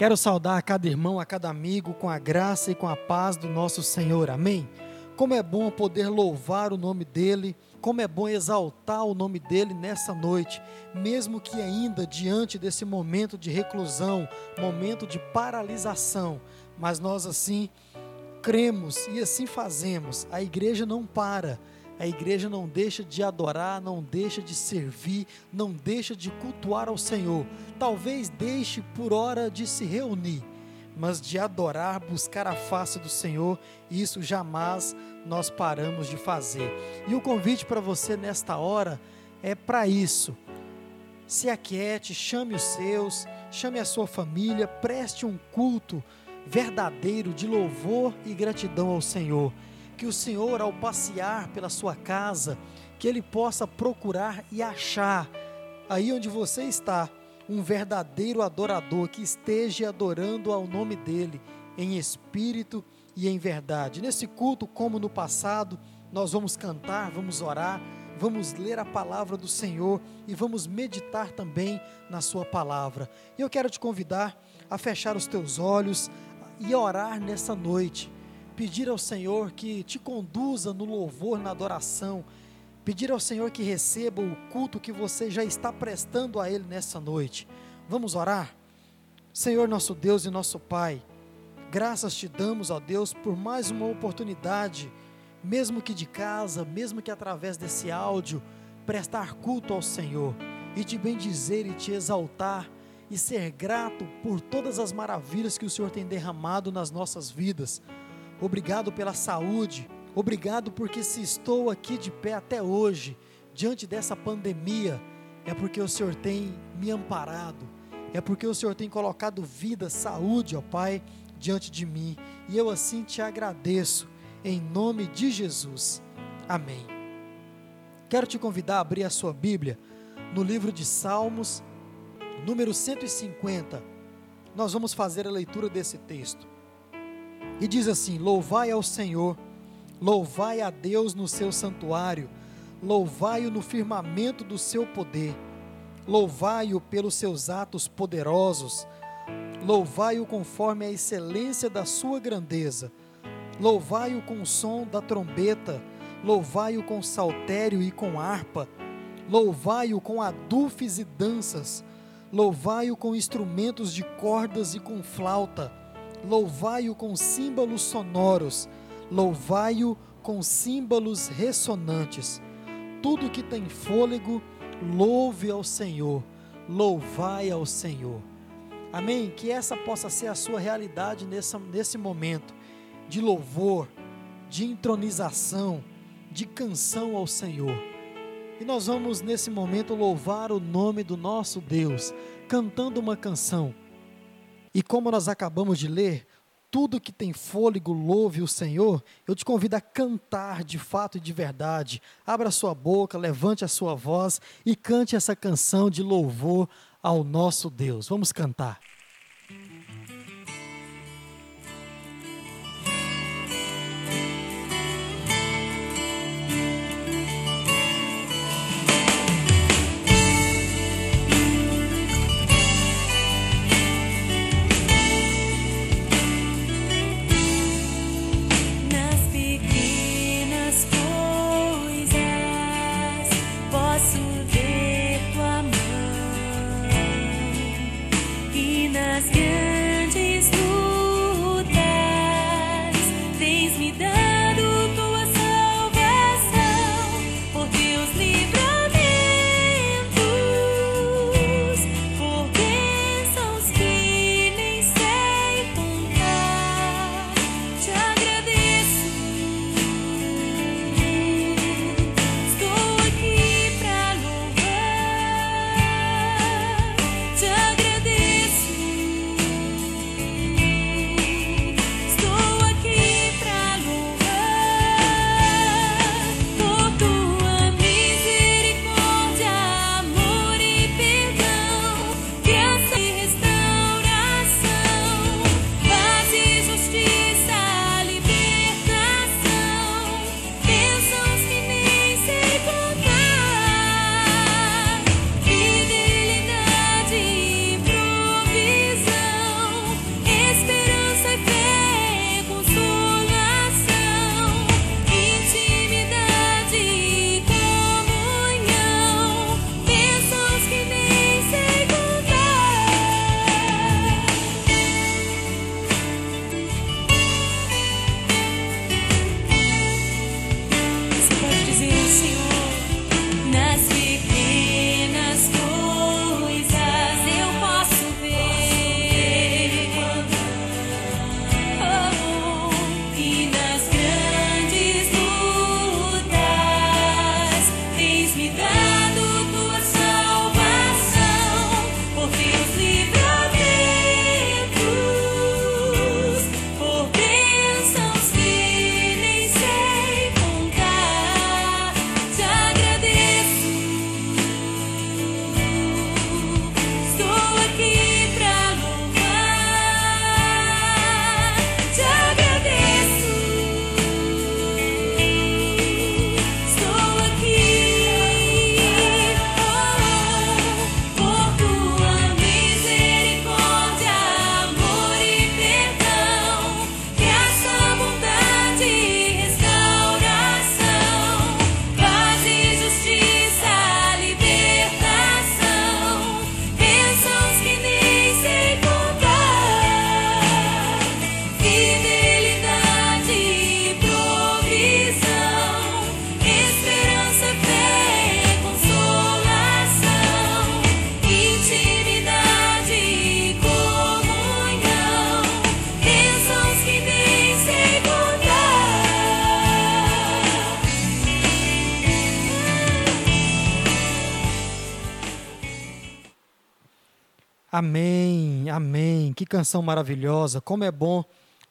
Quero saudar a cada irmão, a cada amigo, com a graça e com a paz do nosso Senhor. Amém? Como é bom poder louvar o nome dEle, como é bom exaltar o nome dEle nessa noite, mesmo que ainda diante desse momento de reclusão, momento de paralisação, mas nós assim cremos e assim fazemos. A igreja não para a igreja não deixa de adorar, não deixa de servir, não deixa de cultuar ao Senhor. Talvez deixe por hora de se reunir, mas de adorar, buscar a face do Senhor, isso jamais nós paramos de fazer. E o convite para você nesta hora é para isso. Se aquiete, chame os seus, chame a sua família, preste um culto verdadeiro de louvor e gratidão ao Senhor que o Senhor, ao passear pela sua casa, que Ele possa procurar e achar, aí onde você está, um verdadeiro adorador que esteja adorando ao nome dEle, em espírito e em verdade. Nesse culto, como no passado, nós vamos cantar, vamos orar, vamos ler a palavra do Senhor e vamos meditar também na Sua palavra. E eu quero te convidar a fechar os teus olhos e orar nessa noite pedir ao Senhor que te conduza no louvor, na adoração, pedir ao Senhor que receba o culto que você já está prestando a Ele nessa noite. Vamos orar? Senhor, nosso Deus e nosso Pai, graças te damos, ó Deus, por mais uma oportunidade, mesmo que de casa, mesmo que através desse áudio, prestar culto ao Senhor e te bendizer e te exaltar e ser grato por todas as maravilhas que o Senhor tem derramado nas nossas vidas. Obrigado pela saúde. Obrigado porque se estou aqui de pé até hoje, diante dessa pandemia, é porque o Senhor tem me amparado. É porque o Senhor tem colocado vida, saúde, ó Pai, diante de mim. E eu assim te agradeço, em nome de Jesus. Amém. Quero te convidar a abrir a sua Bíblia no livro de Salmos, número 150. Nós vamos fazer a leitura desse texto. E diz assim: Louvai ao Senhor, louvai a Deus no seu santuário, louvai-o no firmamento do seu poder, louvai-o pelos seus atos poderosos, louvai-o conforme a excelência da sua grandeza, louvai-o com o som da trombeta, louvai-o com saltério e com harpa, louvai-o com adufes e danças, louvai-o com instrumentos de cordas e com flauta louvai-o com símbolos sonoros, louvai-o com símbolos ressonantes. Tudo que tem fôlego, louve ao Senhor, louvai ao Senhor. Amém? Que essa possa ser a sua realidade nessa, nesse momento de louvor, de entronização, de canção ao Senhor. E nós vamos nesse momento louvar o nome do nosso Deus, cantando uma canção e como nós acabamos de ler, tudo que tem fôlego louve o Senhor, eu te convido a cantar de fato e de verdade. Abra sua boca, levante a sua voz e cante essa canção de louvor ao nosso Deus. Vamos cantar. Amém, amém. Que canção maravilhosa. Como é bom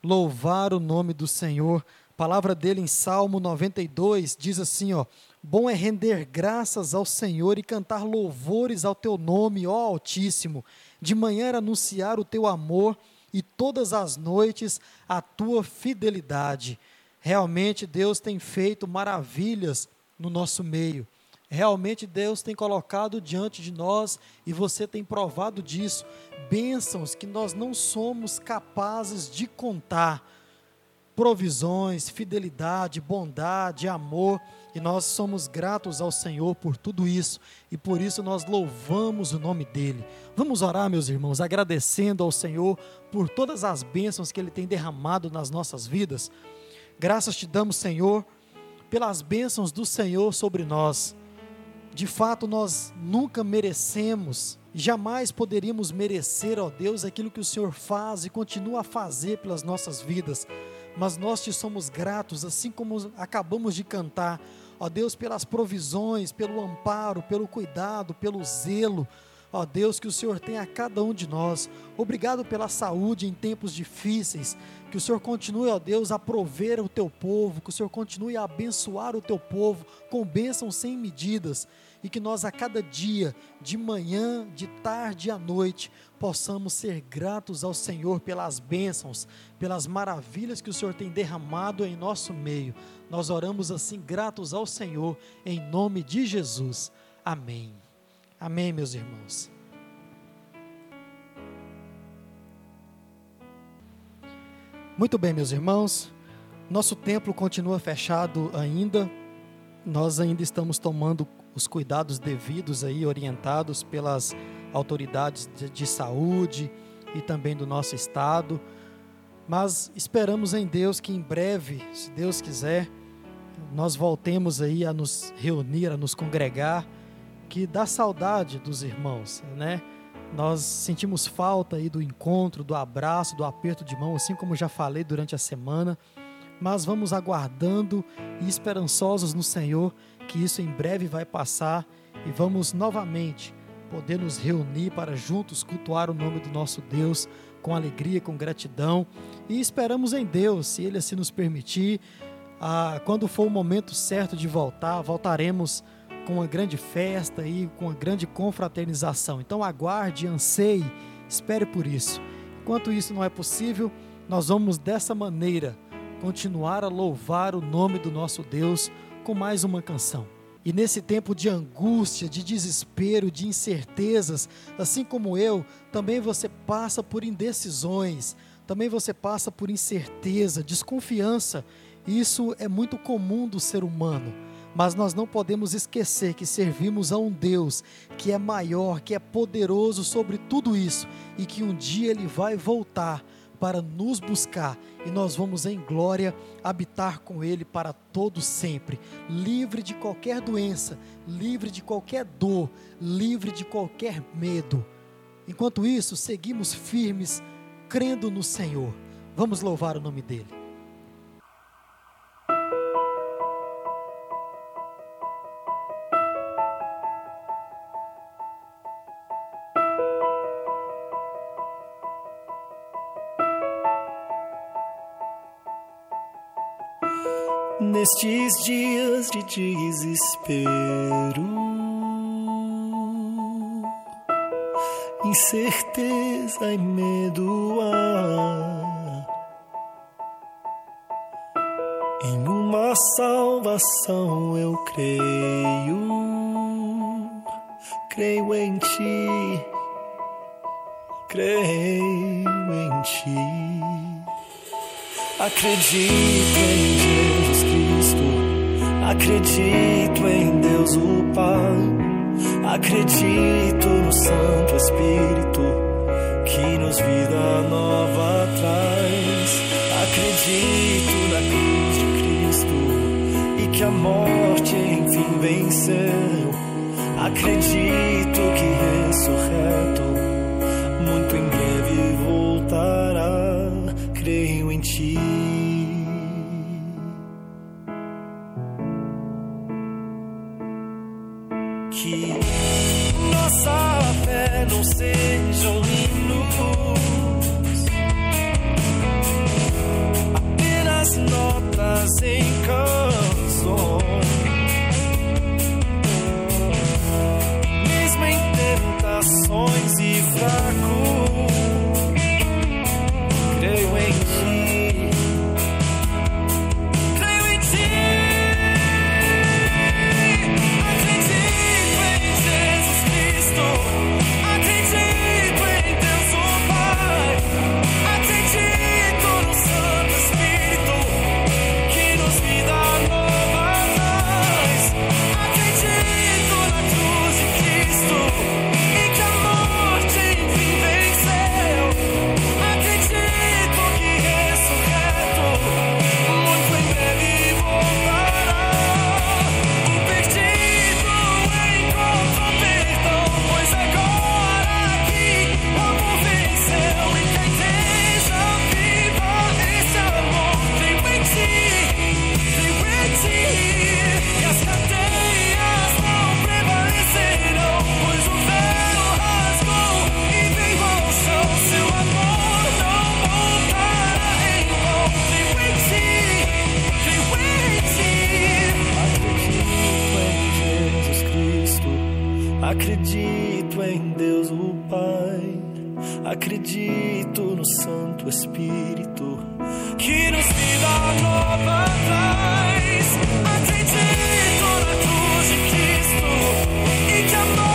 louvar o nome do Senhor. A palavra dele em Salmo 92 diz assim, ó: Bom é render graças ao Senhor e cantar louvores ao teu nome, ó Altíssimo. De manhã era anunciar o teu amor e todas as noites a tua fidelidade. Realmente Deus tem feito maravilhas no nosso meio. Realmente Deus tem colocado diante de nós e você tem provado disso, bênçãos que nós não somos capazes de contar, provisões, fidelidade, bondade, amor, e nós somos gratos ao Senhor por tudo isso. E por isso nós louvamos o nome dEle. Vamos orar, meus irmãos, agradecendo ao Senhor por todas as bênçãos que Ele tem derramado nas nossas vidas. Graças te damos, Senhor, pelas bênçãos do Senhor sobre nós de fato, nós nunca merecemos, jamais poderíamos merecer, ó Deus, aquilo que o Senhor faz e continua a fazer pelas nossas vidas. Mas nós te somos gratos, assim como acabamos de cantar, ó Deus, pelas provisões, pelo amparo, pelo cuidado, pelo zelo, ó Deus, que o Senhor tem a cada um de nós. Obrigado pela saúde em tempos difíceis. Que o Senhor continue, ó Deus, a prover o teu povo, que o Senhor continue a abençoar o teu povo com bênçãos sem medidas e que nós a cada dia, de manhã, de tarde e à noite, possamos ser gratos ao Senhor pelas bênçãos, pelas maravilhas que o Senhor tem derramado em nosso meio. Nós oramos assim, gratos ao Senhor, em nome de Jesus. Amém. Amém, meus irmãos. Muito bem, meus irmãos. Nosso templo continua fechado ainda. Nós ainda estamos tomando os cuidados devidos aí orientados pelas autoridades de, de saúde e também do nosso estado. Mas esperamos em Deus que em breve, se Deus quiser, nós voltemos aí a nos reunir, a nos congregar, que dá saudade dos irmãos, né? Nós sentimos falta aí do encontro, do abraço, do aperto de mão, assim como já falei durante a semana, mas vamos aguardando e esperançosos no Senhor que isso em breve vai passar e vamos novamente poder nos reunir para juntos cultuar o nome do nosso Deus com alegria, com gratidão. E esperamos em Deus, se Ele assim nos permitir, ah, quando for o momento certo de voltar, voltaremos com uma grande festa e com uma grande confraternização. Então aguarde, anseie, espere por isso. Enquanto isso não é possível, nós vamos dessa maneira continuar a louvar o nome do nosso Deus com mais uma canção. E nesse tempo de angústia, de desespero, de incertezas, assim como eu, também você passa por indecisões, também você passa por incerteza, desconfiança. Isso é muito comum do ser humano. Mas nós não podemos esquecer que servimos a um Deus que é maior, que é poderoso sobre tudo isso e que um dia ele vai voltar para nos buscar e nós vamos em glória habitar com Ele para todo sempre, livre de qualquer doença, livre de qualquer dor, livre de qualquer medo. Enquanto isso, seguimos firmes, crendo no Senhor. Vamos louvar o nome dEle. Nestes dias de desespero, incerteza e medo há. Em uma salvação eu creio, creio em ti, creio em ti. Acredito em Cristo, acredito em Deus o Pai, acredito no Santo Espírito que nos vida nova traz. Acredito na cruz de Cristo e que a morte enfim venceu. Acredito que ressurreto Acredito em Deus o Pai, acredito no Santo Espírito que nos dá nova paz. Acredito na cruz de Cristo e que a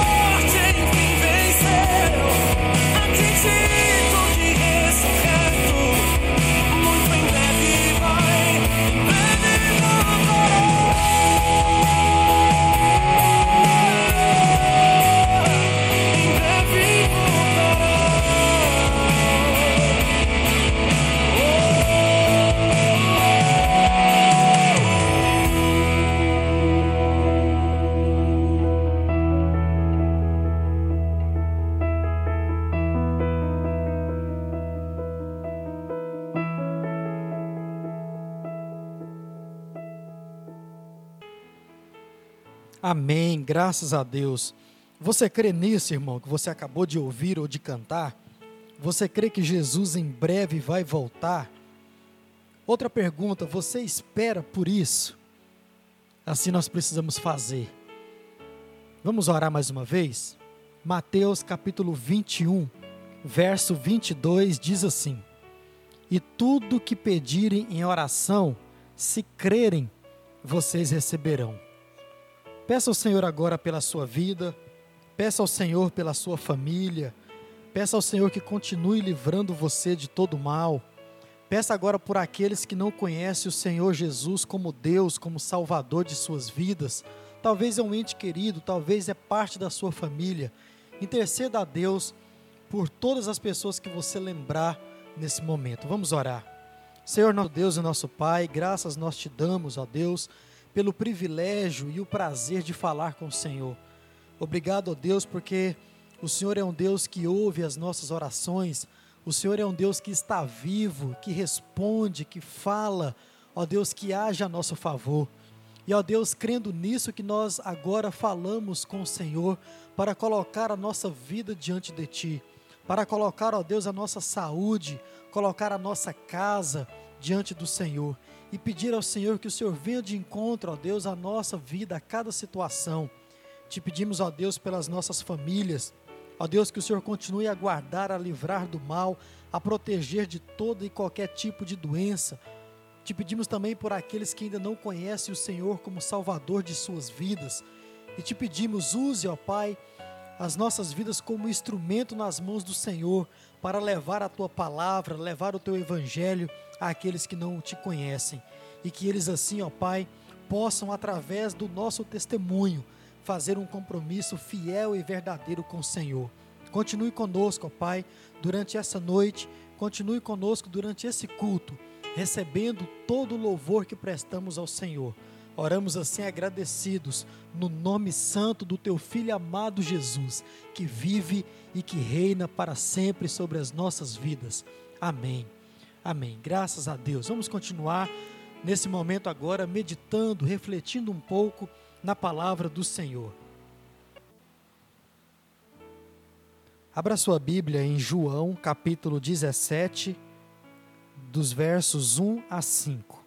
Amém, graças a Deus. Você crê nisso, irmão, que você acabou de ouvir ou de cantar? Você crê que Jesus em breve vai voltar? Outra pergunta, você espera por isso? Assim nós precisamos fazer. Vamos orar mais uma vez? Mateus capítulo 21, verso 22 diz assim: E tudo que pedirem em oração, se crerem, vocês receberão. Peça ao Senhor agora pela sua vida, peça ao Senhor pela sua família, peça ao Senhor que continue livrando você de todo mal. Peça agora por aqueles que não conhecem o Senhor Jesus como Deus, como Salvador de suas vidas. Talvez é um ente querido, talvez é parte da sua família. Interceda a Deus por todas as pessoas que você lembrar nesse momento. Vamos orar. Senhor, nosso Deus e nosso Pai, graças nós te damos, ó Deus, pelo privilégio e o prazer de falar com o Senhor. Obrigado, ó Deus, porque o Senhor é um Deus que ouve as nossas orações, o Senhor é um Deus que está vivo, que responde, que fala, ó Deus, que age a nosso favor. E ó Deus, crendo nisso que nós agora falamos com o Senhor para colocar a nossa vida diante de Ti, para colocar, ó Deus, a nossa saúde, colocar a nossa casa diante do Senhor e pedir ao Senhor que o Senhor venha de encontro, ó Deus, à nossa vida, a cada situação. Te pedimos, ó Deus, pelas nossas famílias, ó Deus, que o Senhor continue a guardar, a livrar do mal, a proteger de toda e qualquer tipo de doença. Te pedimos também por aqueles que ainda não conhecem o Senhor como Salvador de suas vidas. E te pedimos, use, ó Pai, as nossas vidas como instrumento nas mãos do Senhor para levar a tua palavra, levar o teu evangelho àqueles que não te conhecem. E que eles assim, ó Pai, possam através do nosso testemunho fazer um compromisso fiel e verdadeiro com o Senhor. Continue conosco, ó Pai, durante essa noite, continue conosco durante esse culto, recebendo todo o louvor que prestamos ao Senhor. Oramos assim agradecidos no nome santo do teu filho amado Jesus, que vive e que reina para sempre sobre as nossas vidas. Amém. Amém. Graças a Deus. Vamos continuar nesse momento agora meditando, refletindo um pouco na palavra do Senhor. Abra sua Bíblia em João, capítulo 17, dos versos 1 a 5.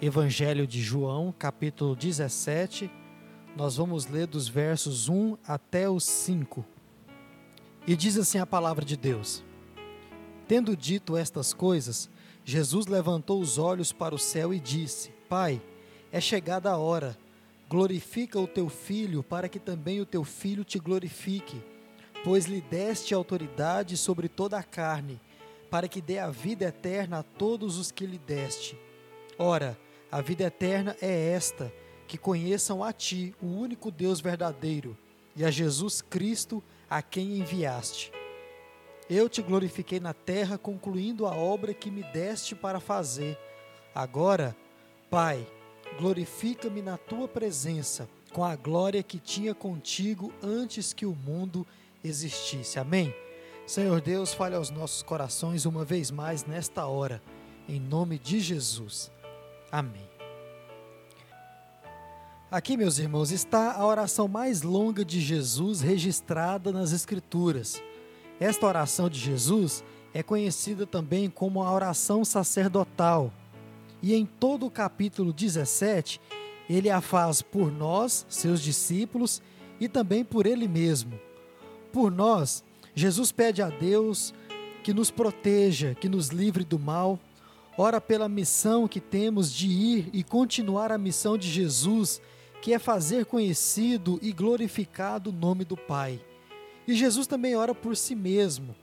Evangelho de João, capítulo 17, nós vamos ler dos versos 1 até os 5. E diz assim a palavra de Deus: Tendo dito estas coisas, Jesus levantou os olhos para o céu e disse: Pai, é chegada a hora. Glorifica o teu filho, para que também o teu filho te glorifique, pois lhe deste autoridade sobre toda a carne, para que dê a vida eterna a todos os que lhe deste. Ora, a vida eterna é esta: que conheçam a ti, o único Deus verdadeiro, e a Jesus Cristo, a quem enviaste. Eu te glorifiquei na terra, concluindo a obra que me deste para fazer. Agora, Pai, glorifica-me na tua presença, com a glória que tinha contigo antes que o mundo existisse. Amém? Senhor Deus, fale aos nossos corações uma vez mais nesta hora, em nome de Jesus. Amém. Aqui, meus irmãos, está a oração mais longa de Jesus registrada nas Escrituras. Esta oração de Jesus é conhecida também como a oração sacerdotal. E em todo o capítulo 17, ele a faz por nós, seus discípulos, e também por ele mesmo. Por nós, Jesus pede a Deus que nos proteja, que nos livre do mal. Ora pela missão que temos de ir e continuar a missão de Jesus, que é fazer conhecido e glorificado o nome do Pai. E Jesus também ora por si mesmo.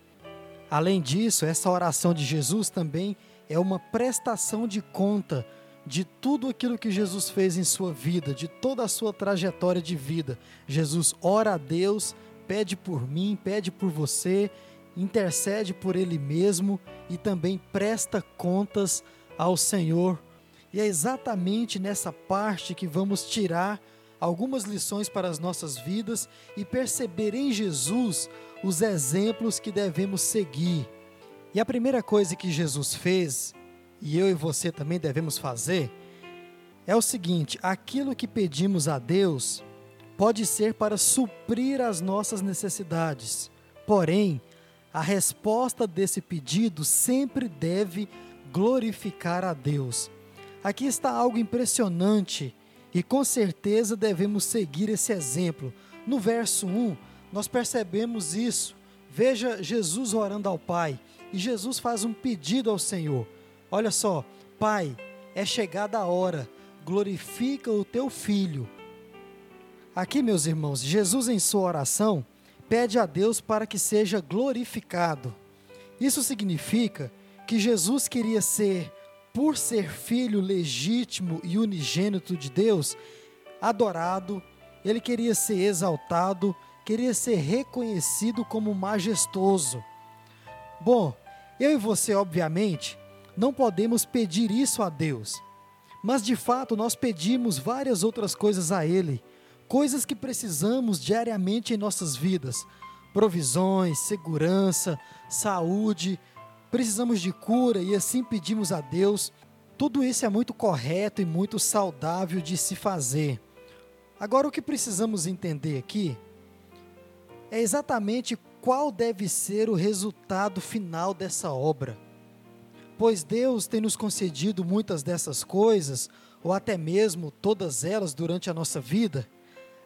Além disso, essa oração de Jesus também é uma prestação de conta de tudo aquilo que Jesus fez em sua vida, de toda a sua trajetória de vida. Jesus ora a Deus, pede por mim, pede por você, intercede por ele mesmo e também presta contas ao Senhor. E é exatamente nessa parte que vamos tirar algumas lições para as nossas vidas e perceber em Jesus os exemplos que devemos seguir. E a primeira coisa que Jesus fez, e eu e você também devemos fazer, é o seguinte: aquilo que pedimos a Deus pode ser para suprir as nossas necessidades, porém, a resposta desse pedido sempre deve glorificar a Deus. Aqui está algo impressionante e com certeza devemos seguir esse exemplo. No verso 1, nós percebemos isso. Veja Jesus orando ao Pai e Jesus faz um pedido ao Senhor. Olha só, Pai, é chegada a hora, glorifica o teu filho. Aqui, meus irmãos, Jesus em sua oração pede a Deus para que seja glorificado. Isso significa que Jesus queria ser, por ser filho legítimo e unigênito de Deus, adorado, ele queria ser exaltado, queria ser reconhecido como majestoso. Bom, eu e você, obviamente, não podemos pedir isso a Deus, mas de fato nós pedimos várias outras coisas a Ele, coisas que precisamos diariamente em nossas vidas: provisões, segurança, saúde, precisamos de cura e assim pedimos a Deus. Tudo isso é muito correto e muito saudável de se fazer. Agora, o que precisamos entender aqui é exatamente qual deve ser o resultado final dessa obra. Pois Deus tem nos concedido muitas dessas coisas, ou até mesmo todas elas durante a nossa vida.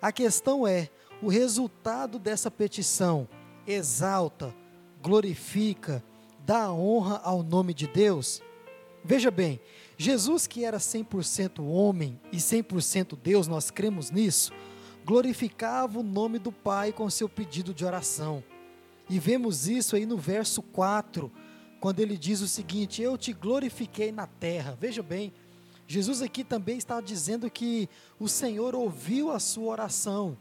A questão é: o resultado dessa petição exalta, glorifica, dá honra ao nome de Deus? Veja bem, Jesus, que era 100% homem e 100% Deus, nós cremos nisso, glorificava o nome do Pai com seu pedido de oração. E vemos isso aí no verso 4, quando ele diz o seguinte: Eu te glorifiquei na terra. Veja bem, Jesus aqui também está dizendo que o Senhor ouviu a sua oração,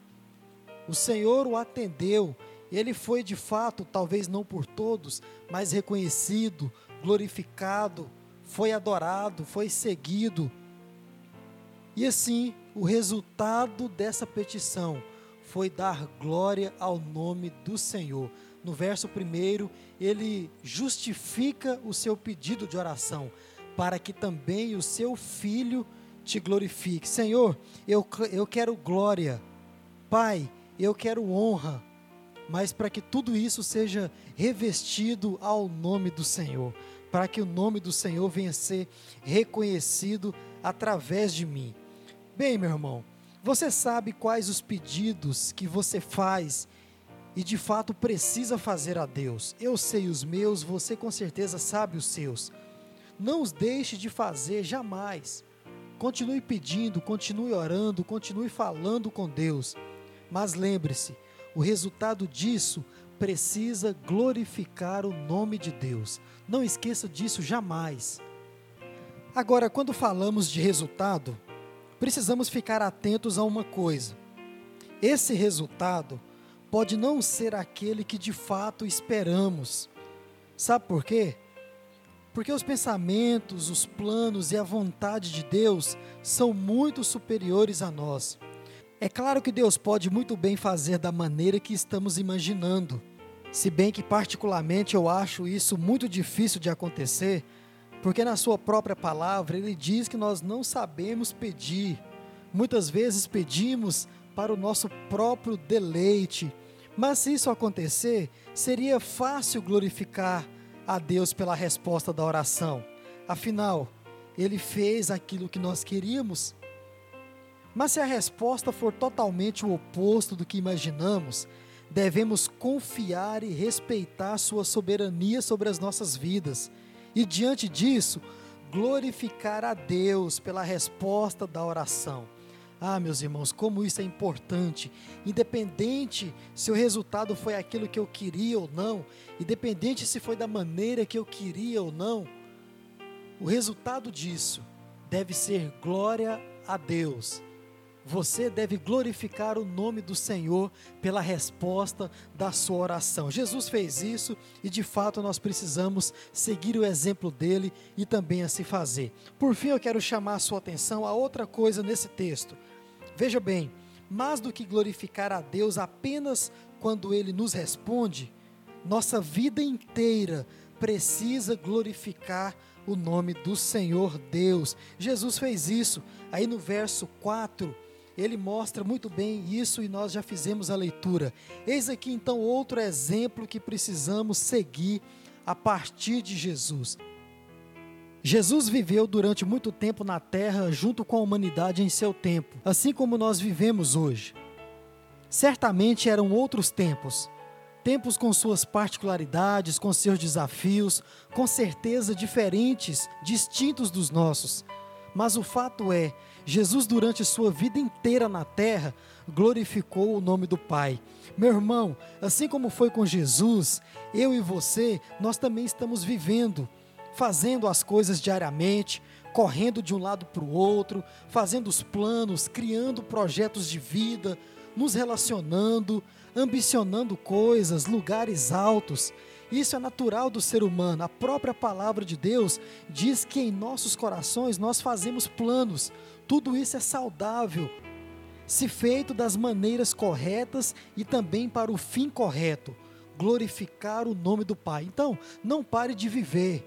o Senhor o atendeu, ele foi de fato, talvez não por todos, mas reconhecido, glorificado, foi adorado, foi seguido. E assim, o resultado dessa petição foi dar glória ao nome do Senhor. No verso 1, ele justifica o seu pedido de oração, para que também o seu filho te glorifique. Senhor, eu, eu quero glória. Pai, eu quero honra. Mas para que tudo isso seja revestido ao nome do Senhor, para que o nome do Senhor venha ser reconhecido através de mim. Bem, meu irmão, você sabe quais os pedidos que você faz e de fato precisa fazer a Deus. Eu sei os meus, você com certeza sabe os seus. Não os deixe de fazer jamais. Continue pedindo, continue orando, continue falando com Deus. Mas lembre-se, o resultado disso precisa glorificar o nome de Deus. Não esqueça disso jamais. Agora, quando falamos de resultado, precisamos ficar atentos a uma coisa. Esse resultado pode não ser aquele que de fato esperamos. Sabe por quê? Porque os pensamentos, os planos e a vontade de Deus são muito superiores a nós. É claro que Deus pode muito bem fazer da maneira que estamos imaginando, se bem que, particularmente, eu acho isso muito difícil de acontecer, porque na Sua própria palavra Ele diz que nós não sabemos pedir. Muitas vezes pedimos para o nosso próprio deleite. Mas se isso acontecer, seria fácil glorificar a Deus pela resposta da oração. Afinal, Ele fez aquilo que nós queríamos. Mas se a resposta for totalmente o oposto do que imaginamos, devemos confiar e respeitar Sua soberania sobre as nossas vidas. E diante disso, glorificar a Deus pela resposta da oração. Ah, meus irmãos, como isso é importante. Independente se o resultado foi aquilo que eu queria ou não, independente se foi da maneira que eu queria ou não, o resultado disso deve ser glória a Deus. Você deve glorificar o nome do Senhor pela resposta da sua oração. Jesus fez isso e de fato nós precisamos seguir o exemplo dele e também a se fazer. Por fim, eu quero chamar a sua atenção a outra coisa nesse texto. Veja bem, mais do que glorificar a Deus apenas quando ele nos responde, nossa vida inteira precisa glorificar o nome do Senhor Deus. Jesus fez isso. Aí no verso 4, ele mostra muito bem isso e nós já fizemos a leitura. Eis aqui então outro exemplo que precisamos seguir a partir de Jesus. Jesus viveu durante muito tempo na terra junto com a humanidade em seu tempo, assim como nós vivemos hoje. Certamente eram outros tempos, tempos com suas particularidades, com seus desafios, com certeza diferentes, distintos dos nossos. Mas o fato é, Jesus, durante sua vida inteira na terra, glorificou o nome do Pai. Meu irmão, assim como foi com Jesus, eu e você, nós também estamos vivendo fazendo as coisas diariamente, correndo de um lado para o outro, fazendo os planos, criando projetos de vida, nos relacionando, ambicionando coisas, lugares altos. Isso é natural do ser humano. A própria palavra de Deus diz que em nossos corações nós fazemos planos. Tudo isso é saudável, se feito das maneiras corretas e também para o fim correto glorificar o nome do Pai. Então, não pare de viver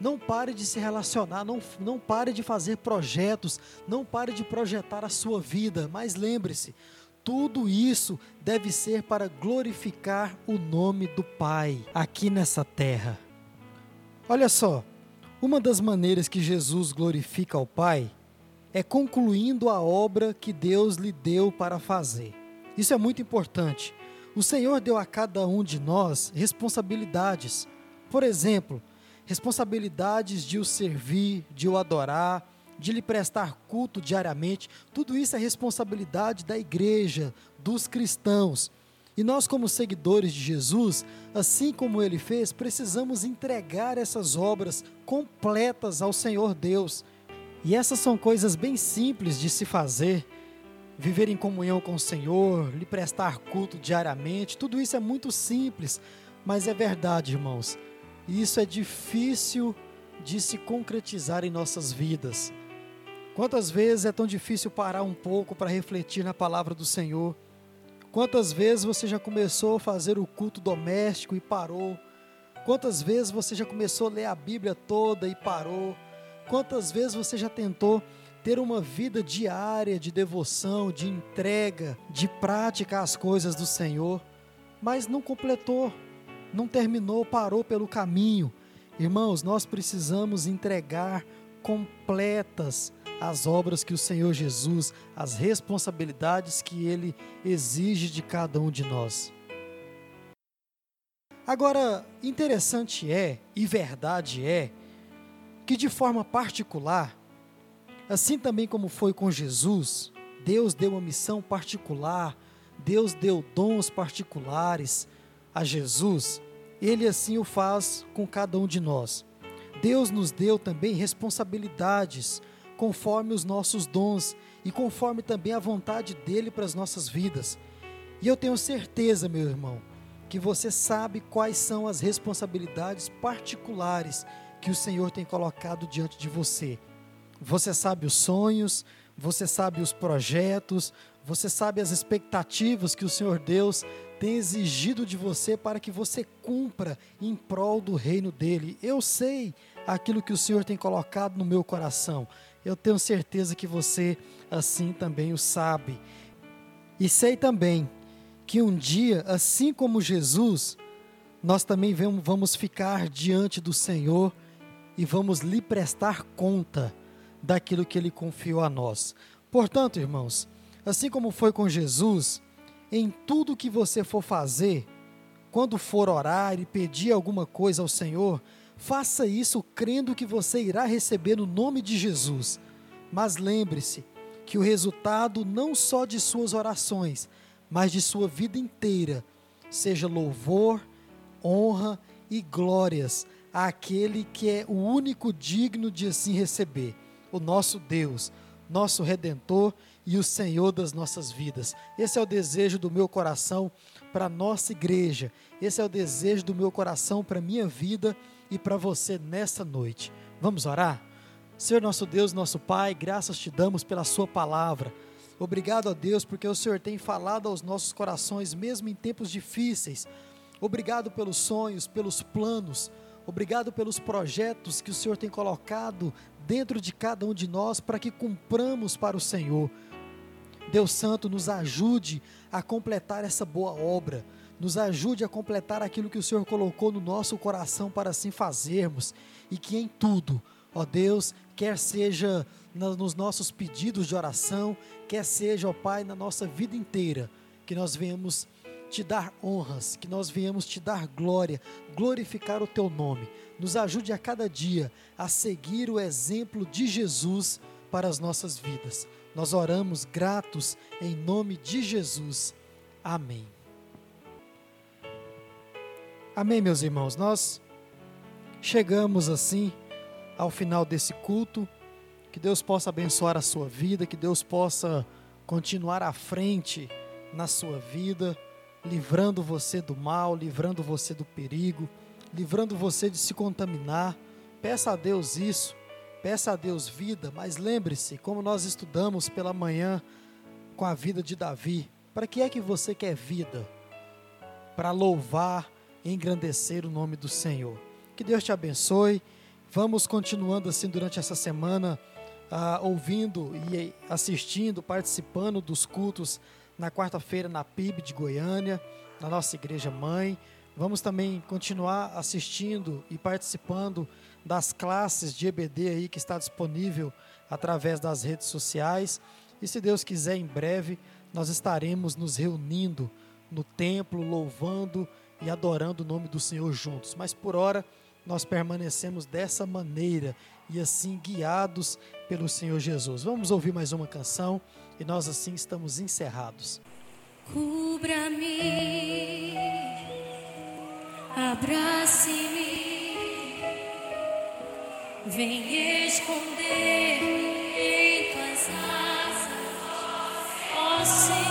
não pare de se relacionar, não, não pare de fazer projetos, não pare de projetar a sua vida, mas lembre-se, tudo isso deve ser para glorificar o nome do Pai aqui nessa terra. Olha só, uma das maneiras que Jesus glorifica ao Pai é concluindo a obra que Deus lhe deu para fazer. Isso é muito importante. O Senhor deu a cada um de nós responsabilidades. Por exemplo, responsabilidades de o servir, de o adorar, de lhe prestar culto diariamente, tudo isso é responsabilidade da igreja, dos cristãos. E nós, como seguidores de Jesus, assim como ele fez, precisamos entregar essas obras completas ao Senhor Deus. E essas são coisas bem simples de se fazer. Viver em comunhão com o Senhor, lhe prestar culto diariamente, tudo isso é muito simples, mas é verdade, irmãos. Isso é difícil de se concretizar em nossas vidas. Quantas vezes é tão difícil parar um pouco para refletir na palavra do Senhor? Quantas vezes você já começou a fazer o culto doméstico e parou? Quantas vezes você já começou a ler a Bíblia toda e parou? Quantas vezes você já tentou ter uma vida diária de devoção, de entrega, de prática às coisas do Senhor, mas não completou? não terminou, parou pelo caminho. Irmãos, nós precisamos entregar completas as obras que o Senhor Jesus, as responsabilidades que Ele exige de cada um de nós. Agora, interessante é, e verdade é, que de forma particular, assim também como foi com Jesus, Deus deu uma missão particular, Deus deu dons particulares a Jesus, ele assim o faz com cada um de nós. Deus nos deu também responsabilidades, conforme os nossos dons e conforme também a vontade dele para as nossas vidas. E eu tenho certeza, meu irmão, que você sabe quais são as responsabilidades particulares que o Senhor tem colocado diante de você. Você sabe os sonhos, você sabe os projetos, você sabe as expectativas que o Senhor Deus tem exigido de você para que você cumpra em prol do reino dele. Eu sei aquilo que o Senhor tem colocado no meu coração. Eu tenho certeza que você assim também o sabe. E sei também que um dia, assim como Jesus, nós também vamos ficar diante do Senhor e vamos lhe prestar conta daquilo que ele confiou a nós. Portanto, irmãos, assim como foi com Jesus, em tudo que você for fazer, quando for orar e pedir alguma coisa ao Senhor, faça isso crendo que você irá receber no nome de Jesus. Mas lembre-se que o resultado não só de suas orações, mas de sua vida inteira, seja louvor, honra e glórias àquele que é o único digno de assim receber, o nosso Deus, nosso Redentor e o Senhor das nossas vidas. Esse é o desejo do meu coração para a nossa igreja, esse é o desejo do meu coração para a minha vida e para você nessa noite. Vamos orar? Senhor nosso Deus, nosso Pai, graças te damos pela Sua palavra. Obrigado a Deus porque o Senhor tem falado aos nossos corações, mesmo em tempos difíceis. Obrigado pelos sonhos, pelos planos. Obrigado pelos projetos que o Senhor tem colocado dentro de cada um de nós para que cumpramos para o Senhor. Deus Santo, nos ajude a completar essa boa obra. Nos ajude a completar aquilo que o Senhor colocou no nosso coração para assim fazermos. E que em tudo, ó Deus, quer seja nos nossos pedidos de oração, quer seja, ó Pai, na nossa vida inteira, que nós venhamos te dar honras, que nós venhamos te dar glória, glorificar o teu nome. Nos ajude a cada dia a seguir o exemplo de Jesus para as nossas vidas. Nós oramos gratos em nome de Jesus. Amém. Amém, meus irmãos. Nós chegamos assim ao final desse culto. Que Deus possa abençoar a sua vida, que Deus possa continuar à frente na sua vida, livrando você do mal, livrando você do perigo, livrando você de se contaminar. Peça a Deus isso, peça a Deus vida, mas lembre-se, como nós estudamos pela manhã com a vida de Davi, para que é que você quer vida? Para louvar e engrandecer o nome do Senhor. Que Deus te abençoe. Vamos continuando assim durante essa semana, ah, ouvindo e assistindo, participando dos cultos na quarta-feira na PIB de Goiânia, na nossa igreja mãe. Vamos também continuar assistindo e participando das classes de EBD aí que está disponível através das redes sociais. E se Deus quiser, em breve nós estaremos nos reunindo no templo, louvando e adorando o nome do Senhor juntos. Mas por hora, nós permanecemos dessa maneira e assim guiados pelo Senhor Jesus. Vamos ouvir mais uma canção e nós assim estamos encerrados. Cubra-me, abrace-me, vem esconder em tuas asas, ó Senhor.